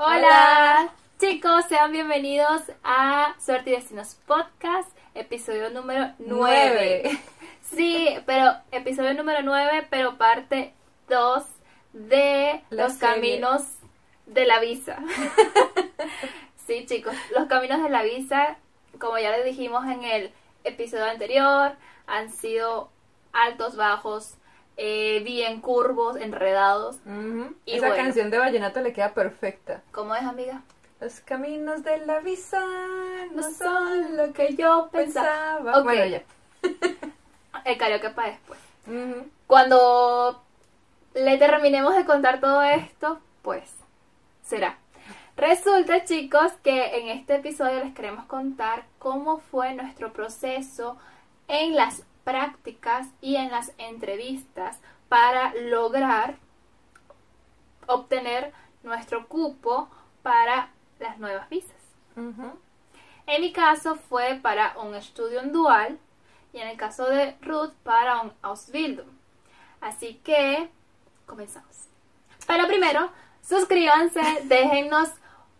Hola. chicos, sean bienvenidos a Suerte y Destinos Podcast, episodio número 9. Sí, pero episodio número 9, pero parte 2 de los caminos de la visa. sí, chicos, los caminos de la visa, como ya les dijimos en el episodio anterior, han sido altos, bajos, eh, bien curvos, enredados. y Esa canción de Vallenato le queda perfecta. ¿Cómo es, amiga? Los caminos de la visa no son lo que yo pensaba. Okay. Bueno, ya. El karaoke para después. Cuando le terminemos de contar todo esto, pues será. Resulta, chicos, que en este episodio les queremos contar cómo fue nuestro proceso en las prácticas y en las entrevistas para lograr obtener nuestro cupo para las nuevas visas. En mi caso fue para un estudio dual y en el caso de Ruth para un Ausbildung. Así que comenzamos. Pero primero, suscríbanse, déjennos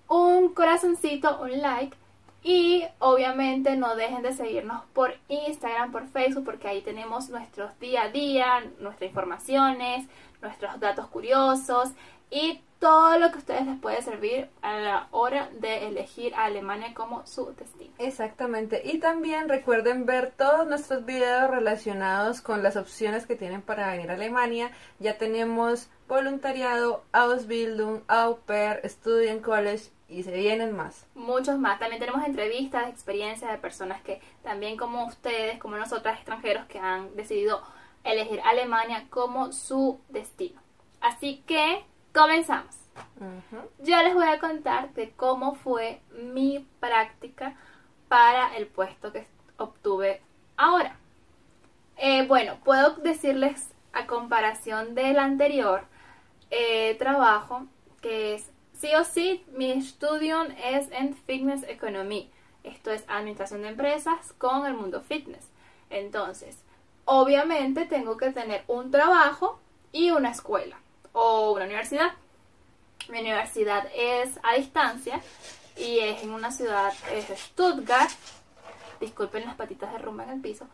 un corazoncito, un like y obviamente no dejen de seguirnos por Instagram, por Facebook, porque ahí tenemos nuestros día a día, nuestras informaciones, nuestros datos curiosos y todo lo que a ustedes les puede servir a la hora de elegir a Alemania como su destino. Exactamente. Y también recuerden ver todos nuestros videos relacionados con las opciones que tienen para venir a Alemania. Ya tenemos voluntariado, Ausbildung, Au pair, Student College y se vienen más. Muchos más. También tenemos entrevistas, experiencias de personas que también como ustedes, como nosotras extranjeros que han decidido elegir Alemania como su destino. Así que comenzamos. Yo les voy a contar de cómo fue mi práctica para el puesto que obtuve ahora. Eh, bueno, puedo decirles a comparación del anterior eh, trabajo que es Sí o sí, mi estudio es en Fitness Economy. Esto es administración de empresas con el mundo fitness. Entonces, obviamente tengo que tener un trabajo y una escuela o una universidad. Mi universidad es a distancia y es en una ciudad, es Stuttgart. Disculpen las patitas de rumba en el piso.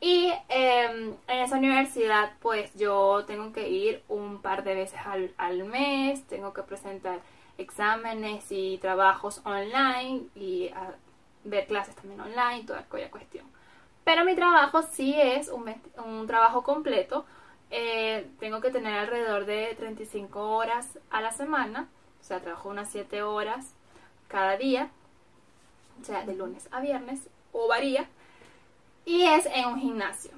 Y em, en esa universidad, pues yo tengo que ir un par de veces al, al mes, tengo que presentar exámenes y trabajos online y ver clases también online, toda aquella cuestión. Pero mi trabajo sí es un, un trabajo completo. Eh, tengo que tener alrededor de 35 horas a la semana, o sea, trabajo unas 7 horas cada día, o sea, de lunes a viernes, o varía y es en un gimnasio.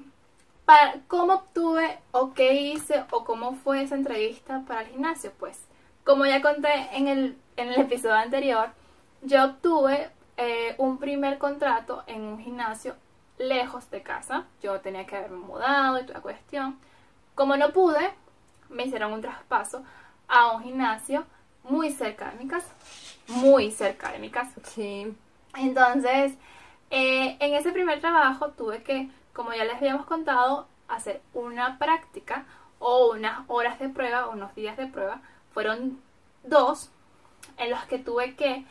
Para, ¿Cómo obtuve o qué hice o cómo fue esa entrevista para el gimnasio? Pues, como ya conté en el, en el episodio anterior, yo obtuve eh, un primer contrato en un gimnasio lejos de casa. Yo tenía que haberme mudado y toda cuestión. Como no pude, me hicieron un traspaso a un gimnasio muy cerca de mi casa. Muy cerca de mi casa. Sí. Entonces, eh, en ese primer trabajo tuve que, como ya les habíamos contado, hacer una práctica o unas horas de prueba, unos días de prueba. Fueron dos en los que tuve que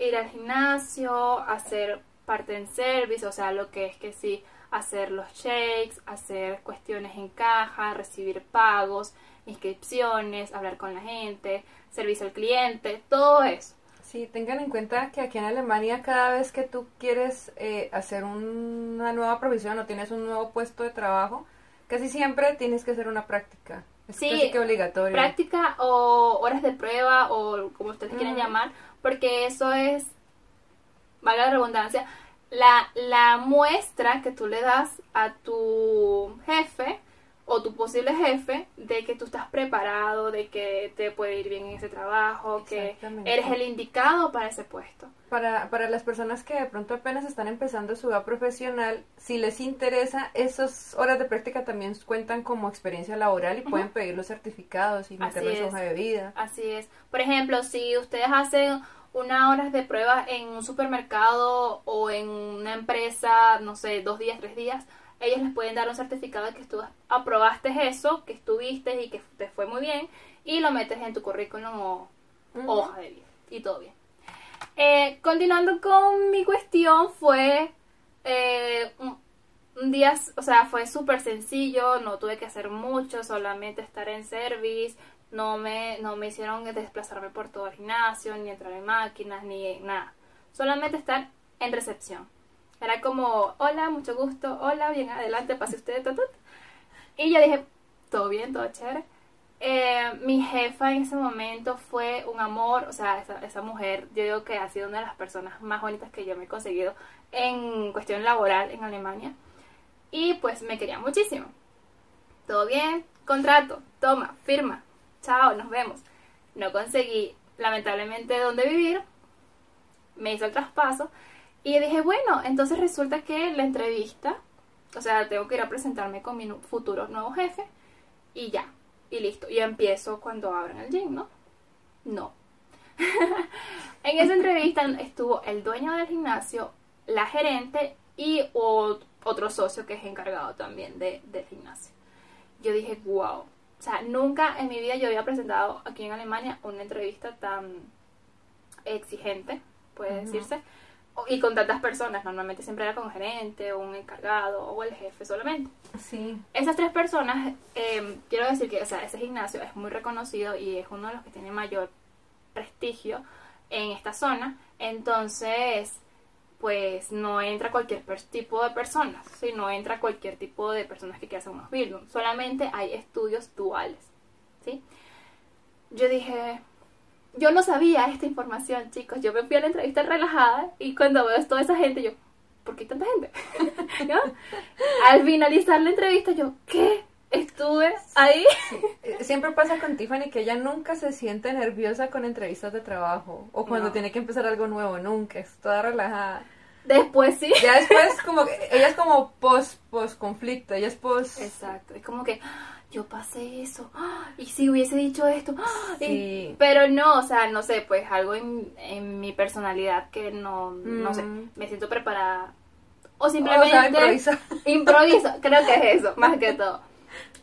ir al gimnasio, hacer parte en service, o sea, lo que es que sí, hacer los shakes, hacer cuestiones en caja, recibir pagos, inscripciones, hablar con la gente, servicio al cliente, todo eso. Sí, tengan en cuenta que aquí en Alemania cada vez que tú quieres eh, hacer una nueva provisión o tienes un nuevo puesto de trabajo, casi siempre tienes que hacer una práctica. Es sí, casi que obligatorio. Práctica o horas de prueba o como ustedes quieran llamar, porque eso es, valga la redundancia, la, la muestra que tú le das a tu jefe o tu posible jefe de que tú estás preparado, de que te puede ir bien en ese trabajo, que eres el indicado para ese puesto. Para, para las personas que de pronto apenas están empezando su vida profesional, si les interesa, esas horas de práctica también cuentan como experiencia laboral y pueden pedir los certificados y meterlos en hoja de vida. Así es. Por ejemplo, si ustedes hacen unas horas de prueba en un supermercado o en una empresa, no sé, dos días, tres días, ellos les pueden dar un certificado de que tú aprobaste eso, que estuviste y que te fue muy bien y lo metes en tu currículum o hoja de vida y todo bien. Eh, continuando con mi cuestión fue eh, un, día, o sea, fue súper sencillo, no tuve que hacer mucho, solamente estar en service, no me, no me hicieron desplazarme por todo el gimnasio, ni entrar en máquinas, ni nada. Solamente estar en recepción. Era como, hola, mucho gusto, hola, bien, adelante, pase usted, Y yo dije, todo bien, todo chévere. Eh, mi jefa en ese momento fue un amor, o sea, esa, esa, mujer, yo digo que ha sido una de las personas más bonitas que yo me he conseguido en cuestión laboral en Alemania. Y pues me quería muchísimo. Todo bien, contrato, toma, firma, chao, nos vemos. No conseguí, lamentablemente, dónde vivir. Me hizo el traspaso. Y dije, bueno, entonces resulta que la entrevista, o sea, tengo que ir a presentarme con mi futuro nuevo jefe. Y ya, y listo. Y empiezo cuando abran el gym, ¿no? No. en esa entrevista estuvo el dueño del gimnasio, la gerente y otro socio que es encargado también de, del gimnasio. Yo dije, wow. O sea, nunca en mi vida yo había presentado aquí en Alemania una entrevista tan exigente, puede decirse, y con tantas personas. Normalmente siempre era con gerente o un encargado o el jefe solamente. Sí. Esas tres personas, eh, quiero decir que o sea, ese gimnasio es muy reconocido y es uno de los que tiene mayor prestigio en esta zona. Entonces, pues no entra cualquier tipo de personas, sino entra cualquier tipo de personas que quieran hacer unos buildings. Solamente hay estudios duales. ¿sí? Yo dije, yo no sabía esta información, chicos. Yo me fui a la entrevista relajada y cuando veo toda esa gente, yo, ¿por qué tanta gente? Al finalizar la entrevista, yo, ¿qué? Estuve ahí. Siempre pasa con Tiffany que ella nunca se siente nerviosa con entrevistas de trabajo o cuando tiene que empezar algo nuevo, nunca, es toda relajada. Después sí. Ya después como que ella es como post post conflicto, ella es post Exacto, es como que yo pasé eso, y si hubiese dicho esto, pero no, o sea, no sé, pues algo en, mi personalidad que no, no sé, mm. me siento preparada. O simplemente o improviso, creo que es eso, más que todo.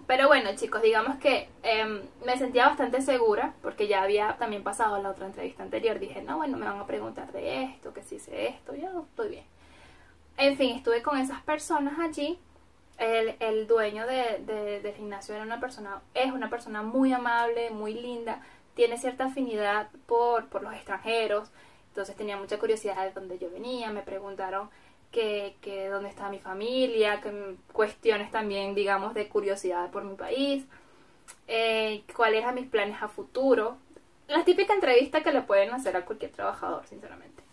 Pero bueno, chicos, digamos que em, me sentía bastante segura porque ya había también pasado la otra entrevista anterior. Dije, no, bueno, me van a preguntar de esto, que si hice esto, yo estoy bien. En fin, estuve con esas personas allí el, el dueño de, de, del gimnasio era una persona, es una persona muy amable, muy linda, tiene cierta afinidad por, por los extranjeros, entonces tenía mucha curiosidad de dónde yo venía, me preguntaron que, que dónde estaba mi familia, que cuestiones también, digamos, de curiosidad por mi país, eh, cuáles eran mis planes a futuro, la típica entrevista que le pueden hacer a cualquier trabajador, sinceramente.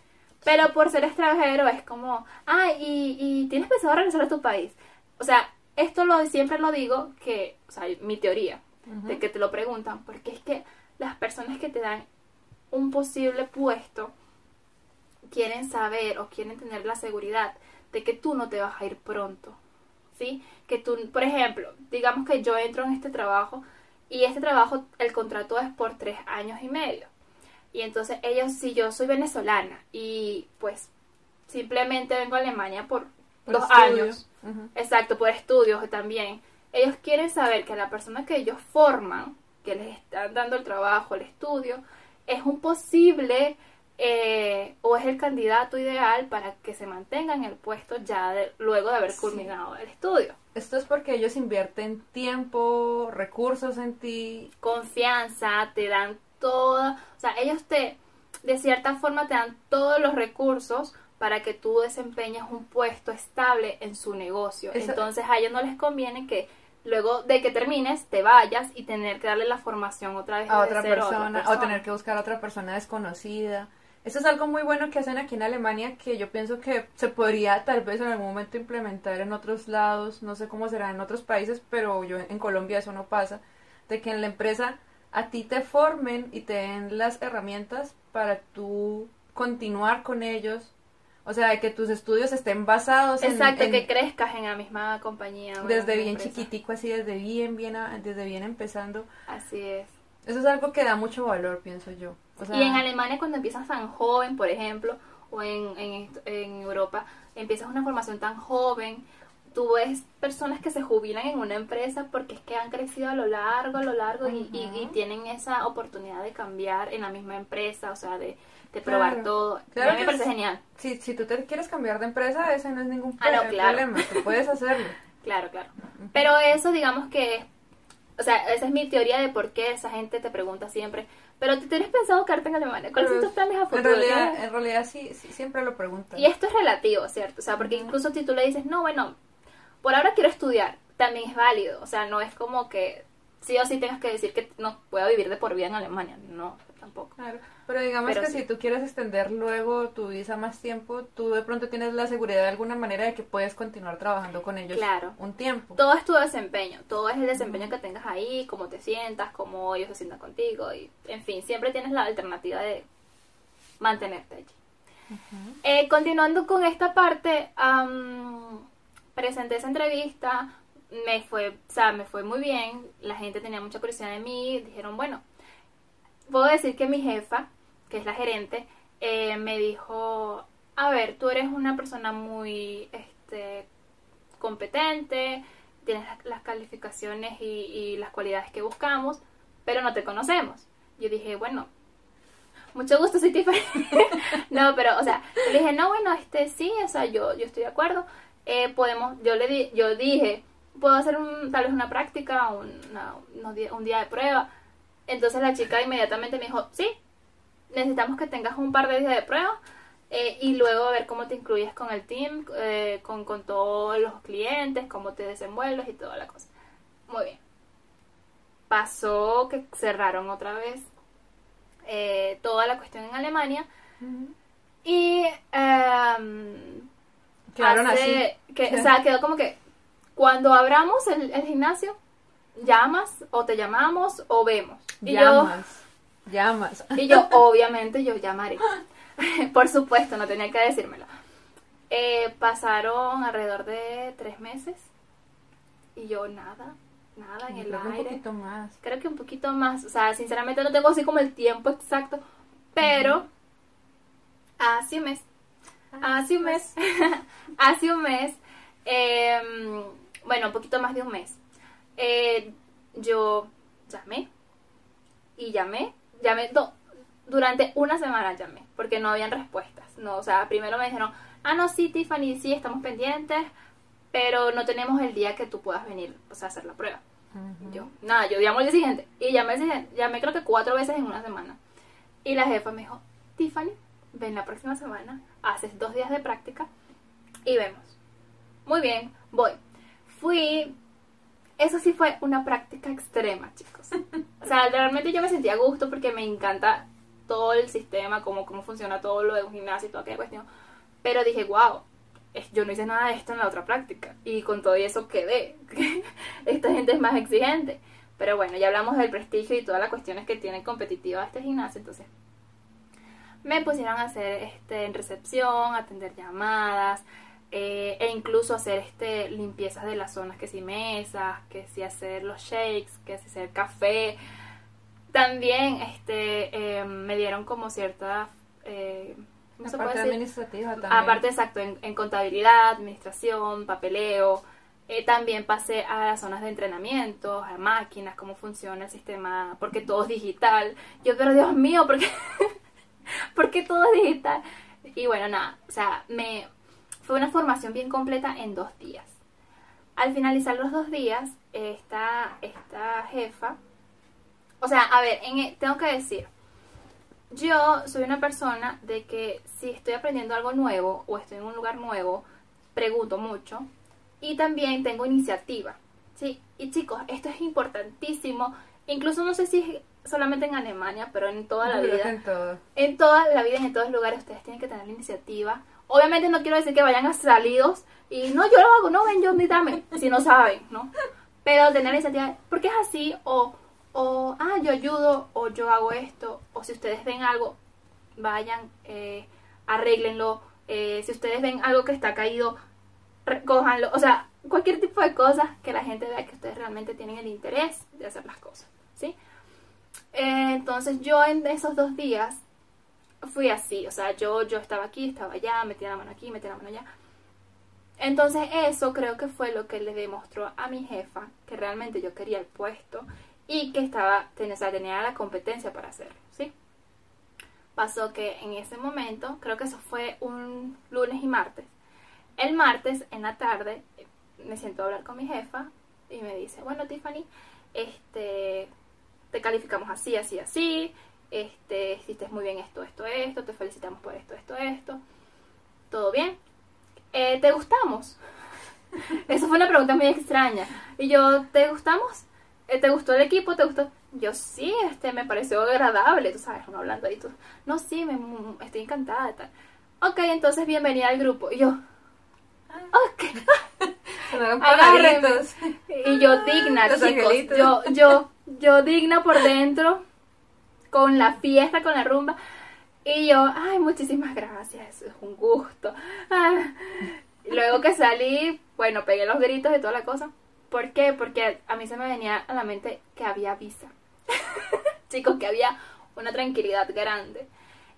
Pero por ser extranjero es como, ah, y, y tienes pensado regresar a tu país o sea, esto lo siempre lo digo que, o sea, mi teoría, de que te lo preguntan, porque es que las personas que te dan un posible puesto quieren saber o quieren tener la seguridad de que tú no te vas a ir pronto, ¿sí? Que tú, por ejemplo, digamos que yo entro en este trabajo y este trabajo, el contrato es por tres años y medio. Y entonces ellos, si yo soy venezolana y pues simplemente vengo a Alemania por dos años, exacto, por estudios también, ellos quieren saber que la persona que ellos forman, que les están dando el trabajo, el estudio, es un posible eh, o es el candidato ideal para que se mantenga en el puesto ya luego de haber culminado el estudio. Esto es porque ellos invierten tiempo, recursos en ti. Confianza, te dan toda, o sea, ellos te, de cierta forma te dan todos los recursos para que tú desempeñes un puesto estable en su negocio. Entonces a ellos no les conviene que luego de que termines te vayas y tener que darle la formación otra vez a otra, persona, o tener que buscar a otra persona desconocida. Eso es algo muy bueno que hacen aquí en Alemania que yo pienso que se podría tal vez en algún momento implementar en otros lados, no sé cómo será en otros países, pero yo en Colombia eso no pasa, de que en la empresa a ti te formen y te den las herramientas para tú continuar con ellos o sea, que tus estudios estén basados en... Exacto, que crezcas en la misma compañía. Desde bien chiquitico, así, desde bien, bien, desde bien empezando. Así es. Eso es algo que da mucho valor, pienso yo. y en Alemania cuando empiezas tan joven, por ejemplo, o en, en, en Europa, empiezas una formación tan joven, tú ves personas que se jubilan en una empresa porque es que han crecido a lo largo, a lo largo y, y- tienen esa oportunidad de cambiar en la misma empresa, o sea, de, de probar Claro. todo. Claro a mí me parece es- genial. Si, si tú te quieres cambiar de empresa, ese no es ningún Ah, no, claro. problema. Tú puedes hacerlo. Claro, claro. Pero eso, digamos que, o sea, esa es mi teoría de por qué esa gente te pregunta siempre, pero ¿te tienes pensado quedarte en Alemania? ¿Cuáles son tus planes a En futuro? realidad, ¿Qué? en realidad sí, sí, siempre lo preguntan. Y esto es relativo, ¿cierto? O sea, porque incluso si tú le dices, no, bueno, por ahora quiero estudiar, también es válido. O sea, no es como que sí o sí tengas que decir que no puedo vivir de por vida en Alemania. No, tampoco. Claro, pero digamos Pero que sí. si tú quieres extender luego tu visa más tiempo, tú de pronto tienes la seguridad de alguna manera de que puedes continuar trabajando con ellos Claro. un tiempo. Todo es tu desempeño, todo es el desempeño que tengas ahí, cómo te sientas, cómo ellos se sientan contigo y, en fin, siempre tienes la alternativa de mantenerte allí. Eh, continuando con esta parte, am, presenté esa entrevista, me fue, o sea, me fue muy bien, la gente tenía mucha curiosidad de mí, dijeron, bueno, puedo decir que mi jefa, que es la gerente, eh, me dijo, a ver, tú eres una persona muy, este, competente, tienes las, calificaciones y, las cualidades que buscamos, pero no te conocemos. Yo dije, bueno, mucho gusto, soy Tiffany. no, pero, o sea, le dije, no, bueno, este sí, o sea, yo, yo estoy de acuerdo. Eh, podemos, yo le di, yo dije, puedo hacer un, tal vez una práctica, una- unos di- un día de prueba. Entonces la chica inmediatamente me dijo, sí, necesitamos que tengas un par de días de prueba eh, y luego ver cómo te incluyes con el team, eh, con, con todos los clientes, cómo te desenvuelves y toda la cosa. Muy bien. Pasó que cerraron otra vez eh, toda la cuestión en Alemania y em, Quedaron hace- así. que, o sea, quedó como que cuando abramos el, el gimnasio, llamas o te llamamos o vemos. Y yo, Llamas. Llamas. y yo, obviamente, yo llamaré. Por supuesto, no tenía que decírmelo. Eh, pasaron alrededor de tres meses y yo nada, nada en el Creo que un aire. poquito más. Creo que un poquito más. O sea, sinceramente no tengo así como el tiempo exacto, pero hace un mes, hace un mes, hace un mes, em, bueno, un poquito más de un mes, eh, yo llamé y llamé, llamé do- durante una semana llamé, porque no habían respuestas. No, o sea, primero me dijeron, ah, no, sí, Tiffany, sí, estamos pendientes, pero no tenemos el día que tú puedas venir pues, a hacer la prueba. Yo, nada, yo llamo al día siguiente. Y llamé, al siguiente- llamé creo que cuatro veces en una semana. Y la jefa me dijo, Tiffany, ven la próxima semana, haces dos días de práctica y vemos. Muy bien, voy. Fui, eso sí fue una práctica extrema, chicos. O sea, realmente yo me sentía a gusto porque me encanta todo el sistema, cómo, cómo funciona todo lo de un gimnasio y toda aquella cuestión. Pero dije, wow, yo no hice nada de esto en la otra práctica. Y con todo eso quedé. Esta gente es más exigente. Pero bueno, ya hablamos del prestigio y todas las cuestiones que tiene competitiva este gimnasio. Entonces, me pusieron a hacer este, en recepción, atender llamadas, eh, e incluso hacer este limpiezas de las zonas, que si mesas, que si hacer los shakes, que si hacer café. También este, eh, me dieron como cierta... Eh, ¿cómo La se parte puede decir? administrativa también. Aparte, exacto, en, en contabilidad, administración, papeleo. Eh, también pasé a las zonas de entrenamiento, a máquinas, cómo funciona el sistema, porque todo es digital. Yo, pero Dios mío, ¿por qué, ¿por qué todo es digital? Y bueno, nada, o sea, me fue una formación bien completa en dos días. Al finalizar los dos días, esta, esta jefa, o sea, a ver, en, e- tengo que decir, yo soy una persona de que si estoy aprendiendo algo nuevo o estoy en un lugar nuevo, pregunto mucho y también tengo iniciativa. Sí, y chicos, esto es importantísimo. Incluso no sé si es solamente en Alemania, pero en toda la vida. en todo. En toda la vida y en todos los lugares ustedes tienen que tener la iniciativa. Obviamente no quiero decir que vayan a salidos y no, yo lo hago, no, ven, yo invítame, si no saben, ¿no? Pero tener la iniciativa, porque es así, o, o, ah, yo ayudo, o yo hago esto, o si ustedes ven algo, vayan, eh, arréglenlo, eh, si ustedes ven algo que está caído, recójanlo, o sea, cualquier tipo de cosas que la gente vea que ustedes realmente tienen el interés de hacer las cosas, ¿sí? Eh, entonces yo en esos dos días fui así, o sea, yo, yo estaba aquí, estaba allá, metía la mano aquí, metía la mano allá. Entonces eso creo que fue lo que le demostró a mi jefa que realmente yo quería el puesto y que estaba, tenía, o sea, tenía la competencia para hacerlo, ¿sí? Pasó que en ese momento, creo que eso fue un lunes y martes, el martes en la tarde me siento a hablar con mi jefa y me dice, bueno Tiffany, este, te calificamos así, así, así, este, hiciste muy bien esto, esto, esto, te felicitamos por esto, esto, esto, todo bien, eh, ¿te gustamos? Eso fue una pregunta muy extraña. Y yo, ¿te gustamos? Eh, ¿Te gustó el equipo? ¿Te gustó? Yo sí, este, me pareció agradable, tú sabes, uno hablando ahí, tú, no, sí, me, estoy encantada, tal. Ok, entonces bienvenida al grupo. Y yo, ok. Y yo digna, chicos. Yo, yo, yo digna por dentro, con la fiesta, con la rumba. Y yo, ay, muchísimas gracias, es un gusto. Ah. Luego que salí, bueno, pegué los gritos y toda la cosa. ¿Por qué? Porque a mí se me venía a la mente que había visa. Chicos, que había una tranquilidad grande.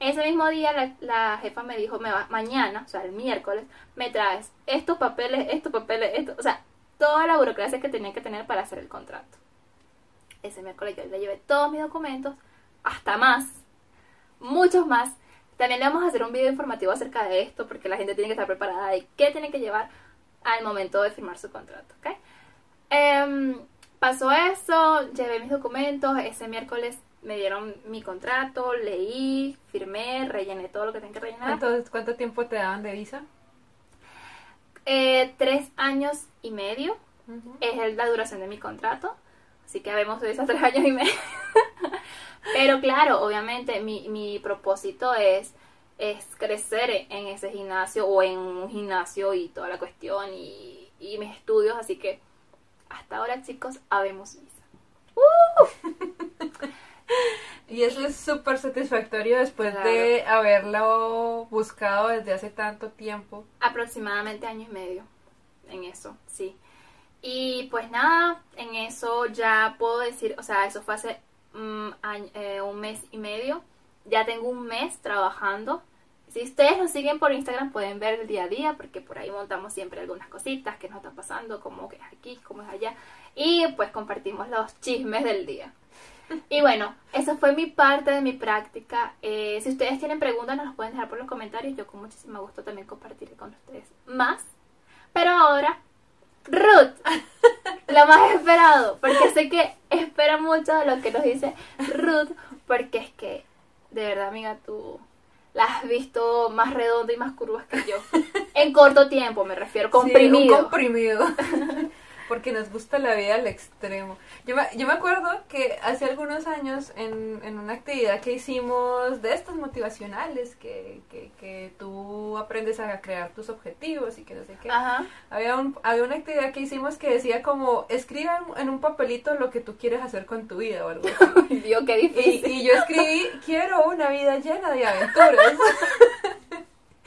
Ese mismo día la, jefa me dijo, me va, mañana, o sea, el miércoles, me traes estos papeles, estos papeles, esto, o sea, toda la burocracia que tenía que tener para hacer el contrato. Ese miércoles yo le llevé todos mis documentos, hasta más, muchos más. También le vamos a hacer un video informativo acerca de esto, porque la gente tiene que estar preparada de qué tiene que llevar al momento de firmar su contrato, ¿ok? Em, pasó eso, llevé mis documentos, ese miércoles me dieron mi contrato, leí, firmé, rellené todo lo que tenía que rellenar. Entonces, ¿cuánto tiempo te daban de visa? Eh, tres años y medio es la duración de mi contrato, así que habemos de esos tres años y medio. Pero claro, obviamente mi, mi propósito es, es crecer en ese gimnasio o en un gimnasio y toda la cuestión y, y mis estudios, así que hasta ahora chicos, habemos visa. ¡Uh! Y eso es súper satisfactorio después de haberlo buscado desde hace tanto tiempo. Aproximadamente año y medio en eso, sí. Y pues nada, en eso ya puedo decir, o sea, eso fue hace mm, eh, un mes y medio. Ya tengo un mes trabajando. Si ustedes nos siguen por Instagram pueden ver el día a día porque por ahí montamos siempre algunas cositas que nos están pasando, como que es aquí, como es allá. Y pues compartimos los chismes del día. Y bueno, eso fue mi parte de mi práctica. Eh, si ustedes tienen preguntas, nos las pueden dejar por los comentarios. Yo con muchísimo gusto también compartiré con ustedes más. Pero ahora, Ruth, lo más esperado, porque sé que espera mucho de lo que nos dice Ruth, porque es que, de verdad, amiga, tú la has visto más redonda y más curvas que yo. En corto tiempo, me refiero, comprimido. Sí, comprimido. porque nos gusta la vida al extremo. Yo me, yo me acuerdo que hace algunos años en, en una actividad que hicimos de estos motivacionales, que, que, que, tú aprendes a crear tus objetivos y que no sé qué, Había, un, había una actividad que hicimos que decía como, escribe en un papelito lo que tú quieres hacer con tu vida o algo así. Dios, qué difícil. Y, y yo escribí, quiero una vida llena de aventuras.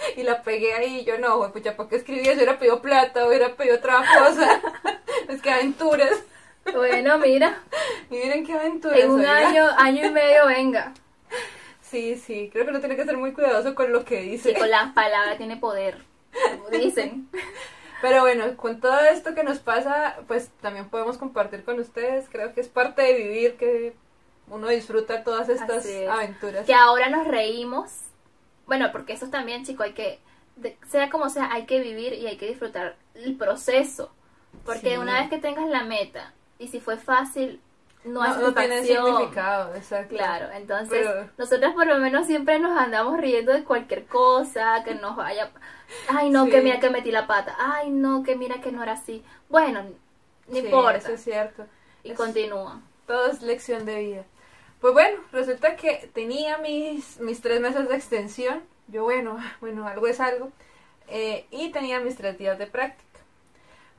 y la pegué ahí y yo no, güey, pucha, ¿por qué escribí eso? Hubiera pedido plata, hubiera pedido otra cosa. es que aventuras. Bueno, mira. miren qué aventuras. En un año, año y medio, venga. Sí, sí, creo que uno tiene que ser muy cuidadoso con lo que dice. Sí, con las palabras tiene poder, como dicen. Pero bueno, con todo esto que nos pasa, pues también podemos compartir con ustedes. Creo que es parte de vivir que uno disfruta todas estas aventuras. Que ahora nos reímos bueno, porque eso también, chico, hay que, sea como sea, hay que vivir y hay que disfrutar el proceso. Porque una vez que tengas la meta, y si fue fácil, no, no, no tiene significado, exacto. Claro, entonces nosotros por lo menos siempre nos andamos riendo de cualquier cosa que nos vaya. Ay, no, que mira que metí la pata. Ay, no, que mira que no era así. Bueno, no importa. Eso es cierto. Y continúa. Todo es lección de vida. Pues bueno, resulta que tenía mis, mis tres meses de extensión. Yo, bueno, bueno, algo es algo. Eh, y tenía mis tres días de práctica.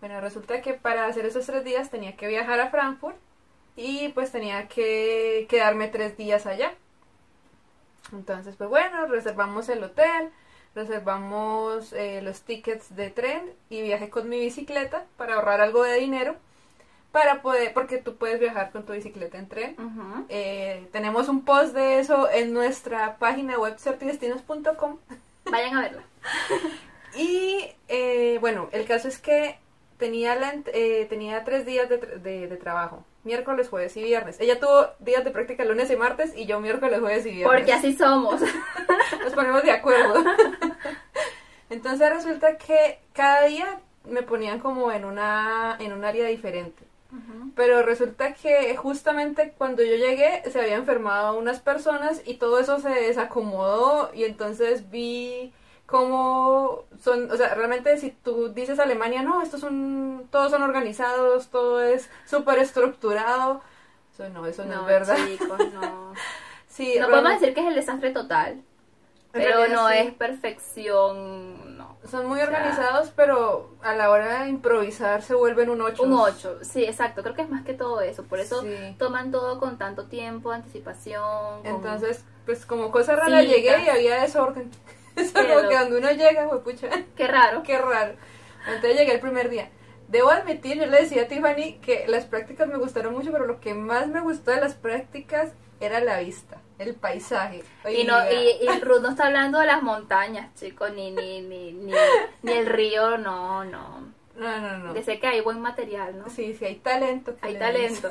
Bueno, resulta que para hacer esos tres días tenía que viajar a Frankfurt y pues tenía que quedarme tres días allá. Entonces, pues bueno, reservamos el hotel, reservamos eh, los tickets de tren y viajé con mi bicicleta para ahorrar algo de dinero para poder, porque tú puedes viajar con tu bicicleta en tren. Eh, tenemos un post de eso en nuestra página web certidestinos.com. Vayan a verla. Y eh, bueno, el caso es que tenía, la, eh, tenía tres días de, de- de trabajo. Miércoles, jueves y viernes. Ella tuvo días de práctica lunes y martes y yo miércoles, jueves y viernes. Porque así somos. Nos ponemos de acuerdo. Entonces resulta que cada día me ponían como en una en un área diferente. Pero resulta que justamente cuando yo llegué se habían enfermado unas personas y todo eso se desacomodó y entonces vi cómo son, o sea, realmente si tú dices Alemania, no, estos son, todos son organizados, todo es súper estructurado. Eso no, eso no, es verdad. chicos, no. Sí, No podemos decir que es el desastre total. En Pero no sí. es perfección. Son muy O sea, organizados, pero a la hora de improvisar se vuelven un 8. Un 8, sí, exacto. Creo que es más que todo eso. Por eso Sí. toman todo con tanto tiempo, anticipación. con- Entonces, pues como cosa rara llegué y había desorden. Eso Qué como que cuando uno llega, pues pucha, Qué raro. qué raro. Entonces llegué el primer día. Debo admitir, yo le decía a Tiffany que las prácticas me gustaron mucho, pero lo que más me gustó de las prácticas era la vista, el paisaje. Y, no, y, y Ruth no está hablando de las montañas, chicos, ni, ni, ni, ni, ni el río, no, no. No, no, no. Desde que hay buen material, ¿no? Sí, sí, hay talento. Hay le talento.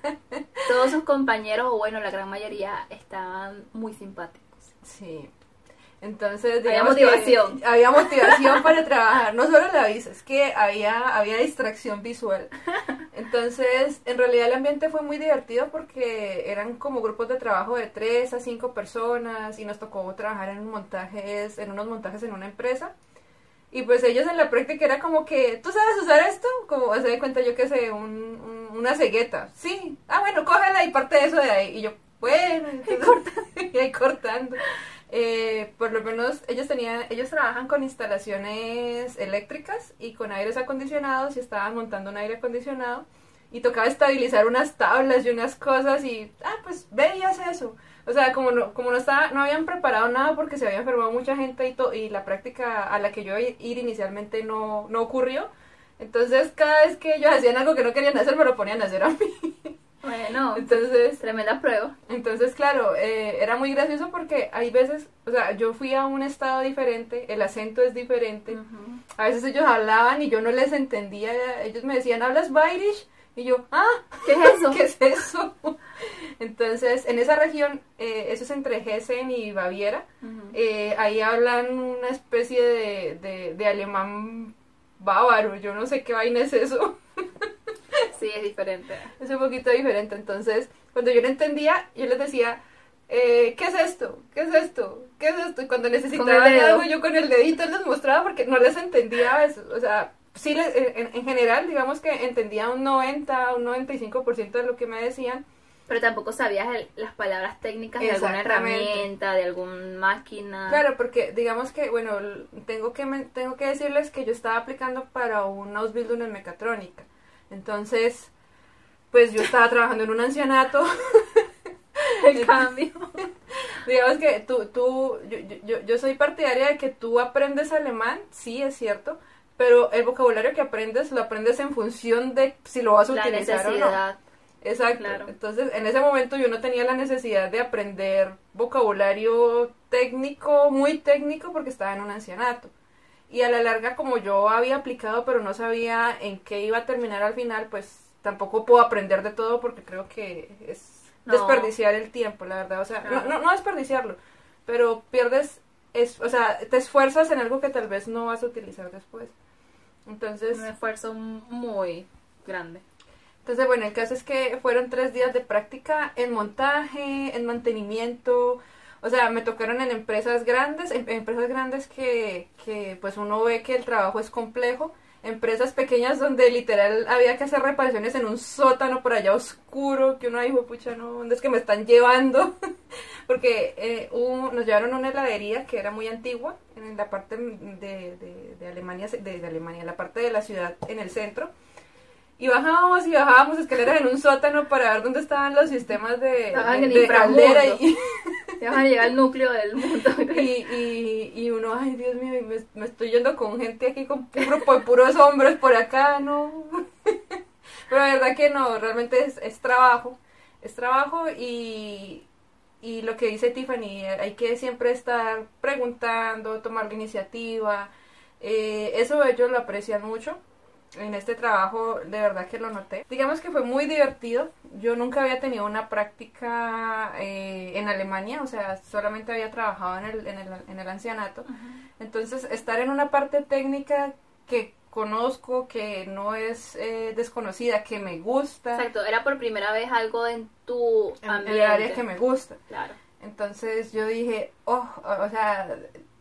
Todos sus compañeros, o bueno, la gran mayoría, estaban muy simpáticos. Sí. Entonces, Había que motivación. había motivación para trabajar. No solo la vista, es que había, había distracción visual. Entonces, en realidad el ambiente fue muy divertido porque eran como grupos de trabajo de tres a cinco personas y nos tocó trabajar en montajes, en unos montajes en una empresa. Y pues ellos en la práctica era como que, ¿tú sabes usar esto? Como se de cuenta yo que sé, un, un- una cegueta. Sí. Ah, bueno, cógela y parte de eso de ahí. Y yo, bueno, entonces- y ahí cortando. Eh, por lo menos ellos tenían, ellos trabajan con instalaciones eléctricas y con aires acondicionados y estaban montando un aire acondicionado y tocaba estabilizar unas tablas y unas cosas y, ah, pues ve y haz eso. O sea, como no, como no estaba, no habían preparado nada porque se había enfermado mucha gente y, to- y la práctica a la que yo iba a ir inicialmente no, no ocurrió. Entonces, cada vez que ellos hacían algo que no querían hacer, me lo ponían a hacer a mí. Bueno, Entonces, tremenda prueba. entonces, claro, eh, era muy gracioso porque hay veces, o sea, yo fui a un estado diferente, el acento es diferente. A veces ellos hablaban y yo no les entendía. Ellos me decían, ¿hablas Bairish? Y yo, ah, ¿Qué es eso? ¿qué es eso? Entonces, en esa región, eh, eso es entre Hessen y Baviera, eh, ahí hablan una especie de, de, de alemán bávaro, yo no sé qué vaina es eso. Sí, es diferente. es un poquito diferente. Entonces, cuando yo no entendía, yo les decía, eh, ¿qué es esto? ¿Qué es esto? ¿Qué es esto? Y cuando necesitaban algo, yo con el dedito les mostraba porque no les entendía eso. O sea, sí, les- en, en general, digamos que entendía un 90, un 95% de lo que me decían. Pero tampoco sabías el- las palabras técnicas de alguna herramienta, de alguna máquina. Claro, porque digamos que, bueno, tengo que, tengo que decirles que yo estaba aplicando para un Ausbildung en mecatrónica. Entonces, pues yo estaba trabajando en un ancianato. el cambio. Digamos que tú, tú yo, yo, yo soy partidaria de que tú aprendes alemán, sí, es cierto, pero el vocabulario que aprendes lo aprendes en función de si lo vas a La utilizar o no. necesidad. Exacto. Claro. Entonces, en ese momento yo no tenía la necesidad de aprender vocabulario técnico, muy técnico, porque estaba en un ancianato. Y a la larga, como yo había aplicado, pero no sabía en qué iba a terminar al final, pues tampoco puedo aprender de todo porque creo que es No. desperdiciar el tiempo, la verdad. O sea, no, no desperdiciarlo, pero pierdes, es, o sea, te esfuerzas en algo que tal vez no vas a utilizar después. Entonces, Un esfuerzo muy grande. entonces, bueno, el caso es que fueron tres días de práctica en montaje, en mantenimiento. O sea, me tocaron en empresas grandes, en, en empresas grandes que, que pues uno ve que el trabajo es complejo. Empresas pequeñas donde literal había que hacer reparaciones en un sótano por allá oscuro, que uno dijo, pucha, no, ¿dónde es que me están llevando? Porque eh, nos llevaron a una heladería que era muy antigua, en la parte de, de, de Alemania, de, de Alemania, la parte de la ciudad en el centro. Y bajábamos y bajábamos escaleras en un sótano para ver dónde estaban los sistemas de, Estaban de, en de inframundo. caldera y, a llegar al núcleo del mundo. y, y, y uno, ay Dios mío, me, me estoy yendo con gente aquí, con grupo de puros hombres por acá, no. Pero la verdad que no, realmente es, es trabajo, es trabajo y, y lo que dice Tiffany, hay que siempre estar preguntando, tomar la iniciativa. Eh, eso ellos lo aprecian mucho. En este trabajo de verdad que lo noté. Digamos que fue muy divertido. Yo nunca había tenido una práctica eh, en Alemania, o sea, solamente había trabajado en el, en el, en el ancianato. Entonces, estar en una parte técnica que conozco, que no es eh, desconocida, que me gusta. Exacto, era por primera vez algo en tu en ambiente. el área que me gusta. Claro. Entonces yo dije, oh, o sea,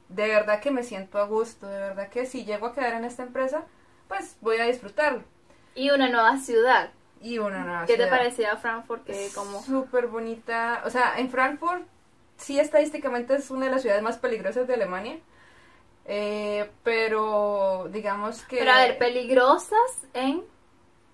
de verdad que me siento a gusto, de verdad que si llego a quedar en esta empresa, pues voy a disfrutarlo. Y una nueva ciudad. Y una nueva ¿Qué te ciudad. parecía Frankfurt? Que como... Súper bonita. O sea, en Frankfurt sí estadísticamente es una de las ciudades más peligrosas de Alemania. Eh, pero digamos que... Pero a ver, peligrosas en...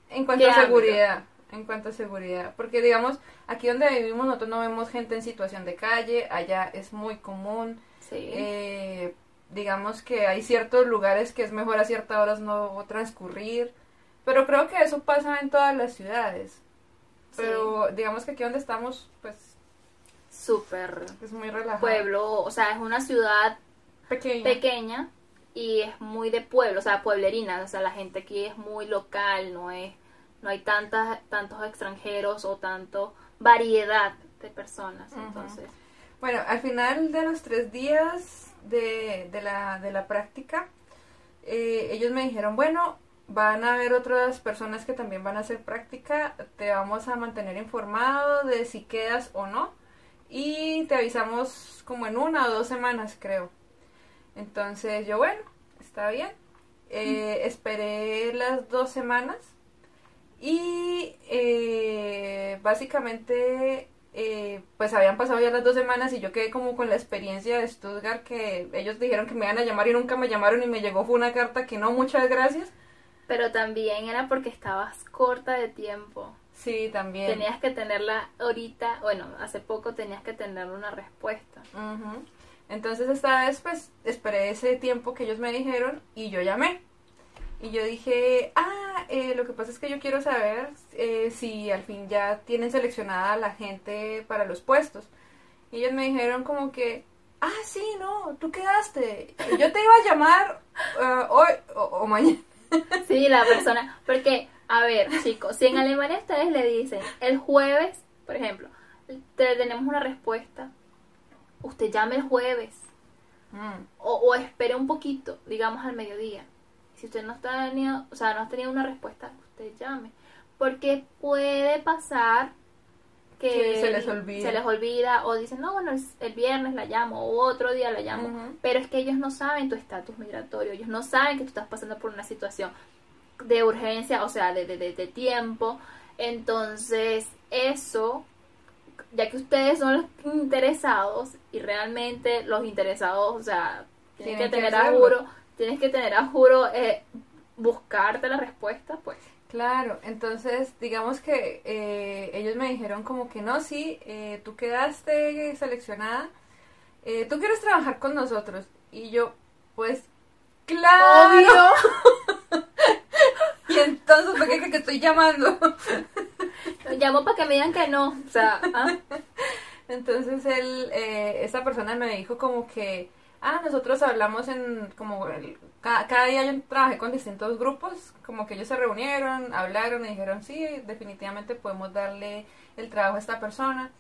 En cuanto ¿Qué a ámbito? seguridad, en cuanto a seguridad, porque digamos, aquí donde vivimos nosotros no vemos gente en situación de calle, allá es muy común, Sí. eh, digamos que hay ciertos lugares que es mejor a ciertas horas no transcurrir, pero creo que eso pasa en todas las ciudades, pero digamos que aquí donde estamos, pues Súper es muy relajado. pueblo, o sea, es una ciudad Pequeño. pequeña y es muy de pueblo, o sea, pueblerina, o sea, la gente aquí es muy local, no es no hay tantas tantos extranjeros o tanto variedad de personas, entonces. Bueno, al final de los tres días de, de, la, de la práctica, eh, ellos me dijeron, bueno, van a haber otras personas que también van a hacer práctica, te vamos a mantener informado de si quedas o no y te avisamos como en una o dos semanas, creo. Entonces yo, bueno, está bien. Eh, esperé las dos semanas y eh, básicamente eh, pues habían pasado ya las dos semanas y yo quedé como con la experiencia de Stuttgart que ellos dijeron que me iban a llamar y nunca me llamaron y me llegó fue una carta que no, muchas gracias. Pero también era porque estabas corta de tiempo. Sí, también. Tenías que tenerla ahorita, bueno, hace poco tenías que tener una respuesta. Entonces esta vez pues esperé ese tiempo que ellos me dijeron y yo llamé. Y yo dije, ah, eh, lo que pasa es que yo quiero saber eh, si al fin ya tienen seleccionada a la gente para los puestos. Y ellos me dijeron como que, ah, sí, no, tú quedaste. Yo te iba a llamar ah, hoy o, o mañana. Sí, la persona, porque, a ver, chicos, si en Alemania ustedes le dicen el jueves, por ejemplo, te tenemos una respuesta, usted llame el jueves Mm, o, o espere un poquito, digamos al mediodía. Si usted no está tenido, o sea, no ha tenido una respuesta, usted llame, porque puede pasar que Sí, se les olvida. se les olvida o dicen, no, bueno, el, el viernes la llamo o otro día la llamo, pero es que ellos no saben tu estatus migratorio, ellos no saben que tú estás pasando por una situación de urgencia, o sea, de, de, de- de tiempo. Entonces, eso, ya que ustedes son los interesados y realmente los interesados, o sea, Tienen que que tener a hacerlo. Tienes que tener a juro eh, buscarte la respuesta, pues. Claro, entonces digamos que eh, ellos me dijeron como que no, sí, eh, tú quedaste seleccionada, tú quieres trabajar con nosotros. Y yo, pues, claro. y entonces, ¿por qué que estoy llamando? Llamo para que me digan que no, o sea, ¿ah? Entonces él, eh, esta persona me dijo como que, ah, nosotros hablamos en, como, el- cada, día yo trabajé con distintos grupos, como que ellos se reunieron, hablaron y dijeron, sí, definitivamente podemos darle el trabajo a esta persona.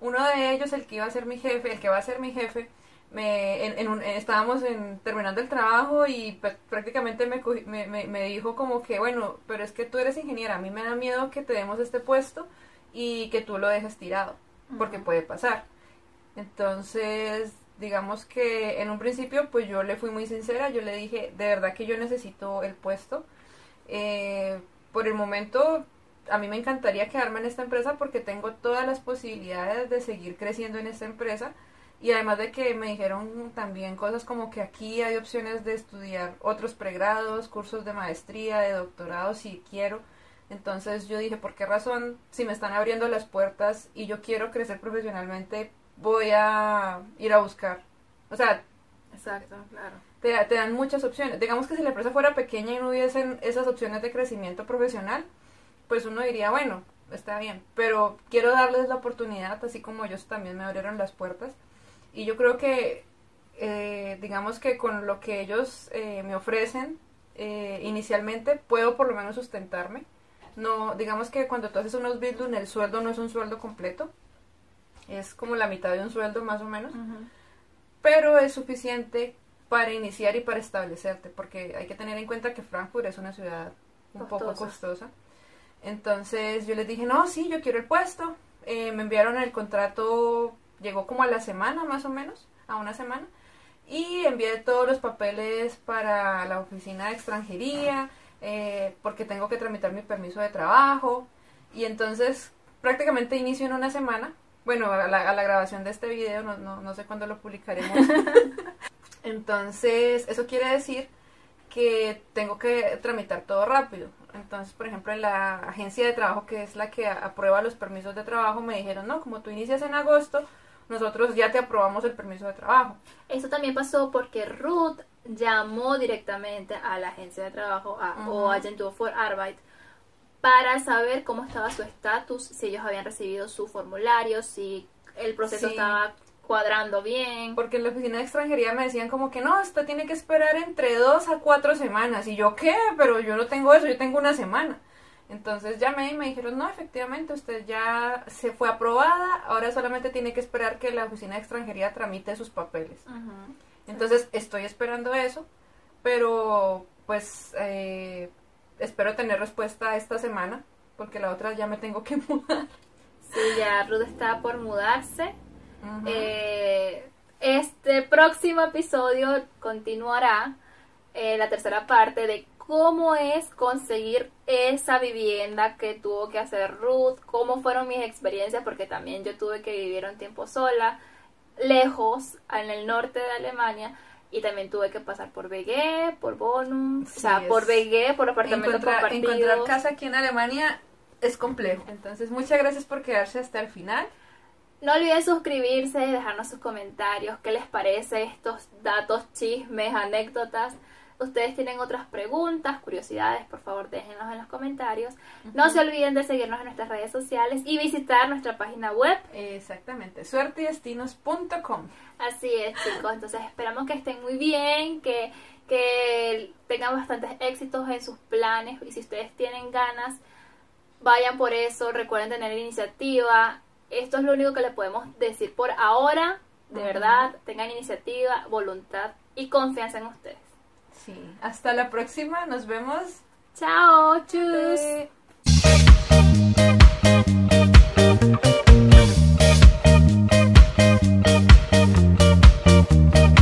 Uno de ellos, el que iba a ser mi jefe, el que va a ser mi jefe, me, en, en un- estábamos en, terminando el trabajo y pr- prácticamente me, me, me, dijo como que, bueno, pero es que tú eres ingeniera, a mí me da miedo que te demos este puesto y que tú lo dejes tirado, porque puede pasar. Entonces, digamos que en un principio, pues yo le fui muy sincera, yo le dije, de verdad que yo necesito el puesto. Eh, por el momento, a mí me encantaría quedarme en esta empresa porque tengo todas las posibilidades de seguir creciendo en esta empresa. Y además de que me dijeron también cosas como que aquí hay opciones de estudiar otros pregrados, cursos de maestría, de doctorado si quiero. Entonces yo dije, ¿por qué razón si me están abriendo las puertas y yo quiero crecer profesionalmente, voy a ir a buscar? O sea, Exacto, claro. te, te dan muchas opciones. Digamos que si la empresa fuera pequeña y no hubiesen esas opciones de crecimiento profesional, pues uno diría, bueno, está bien, pero quiero darles la oportunidad, así como ellos también me abrieron las puertas. Y yo creo que eh, digamos que con lo que ellos eh, me ofrecen eh, inicialmente puedo por lo menos sustentarme. No, digamos que cuando tú haces unos building el sueldo no es un sueldo completo, es como la mitad de un sueldo más o menos, pero es suficiente para iniciar y para establecerte, porque hay que tener en cuenta que Frankfurt es una ciudad un poco costosa. Entonces yo les dije, no, sí, yo quiero el puesto. me enviaron el contrato, llegó como a la semana más o menos, a una semana. Y envié todos los papeles para la oficina de extranjería eh, porque tengo que tramitar mi permiso de trabajo. Y entonces prácticamente inicio en una semana bueno a la, grabación de este video no, no, no sé cuándo lo publicaremos. Entonces eso quiere decir que tengo que tramitar todo rápido. Entonces por ejemplo en la agencia de trabajo que es la que aprueba los permisos de trabajo me dijeron no como tú inicias en agosto nosotros ya te aprobamos el permiso de trabajo. Eso también pasó porque Ruth llamó directamente a la agencia de trabajo a, o a for Arbeit para saber cómo estaba su estatus, si ellos habían recibido su formulario, si el proceso estaba cuadrando bien. Porque en la oficina de extranjería me decían como que no, esto tiene que esperar entre dos a cuatro semanas. Y yo, ¿qué? Pero yo no tengo eso, yo tengo una semana. Entonces llamé y me dijeron, no, efectivamente, usted ya se fue aprobada, ahora solamente tiene que esperar que la oficina de extranjería tramite sus papeles. Entonces estoy esperando eso, pero pues eh, espero tener respuesta esta semana, porque la otra ya me tengo que mudar. Sí, ya Ruth está por mudarse. Eh, este próximo episodio continuará eh, la tercera parte de cómo es conseguir esa vivienda que tuvo que hacer Ruth, cómo fueron mis experiencias, porque también yo tuve que vivir un tiempo sola, lejos, en el norte de Alemania, y también tuve que pasar por BG, por Bonum, o sea, por BG, por apartamentos encontrar, Encontrar casa aquí en Alemania es complejo. Entonces, muchas gracias por quedarse hasta el final. No olviden suscribirse, dejarnos sus comentarios, qué les parece estos datos, chismes, anécdotas ustedes tienen otras preguntas, curiosidades, por favor déjenlos en los comentarios. No se olviden de seguirnos en nuestras redes sociales y visitar nuestra página web. Exactamente, suertedestinos.com. Así es, chicos. Entonces esperamos que estén muy bien, que, que tengan bastantes éxitos en sus planes y si ustedes tienen ganas, vayan por eso, recuerden tener iniciativa. Esto es lo único que les podemos decir por ahora. De verdad, tengan iniciativa, voluntad y confianza en ustedes. Hasta la próxima. Nos vemos. Chao. Chus.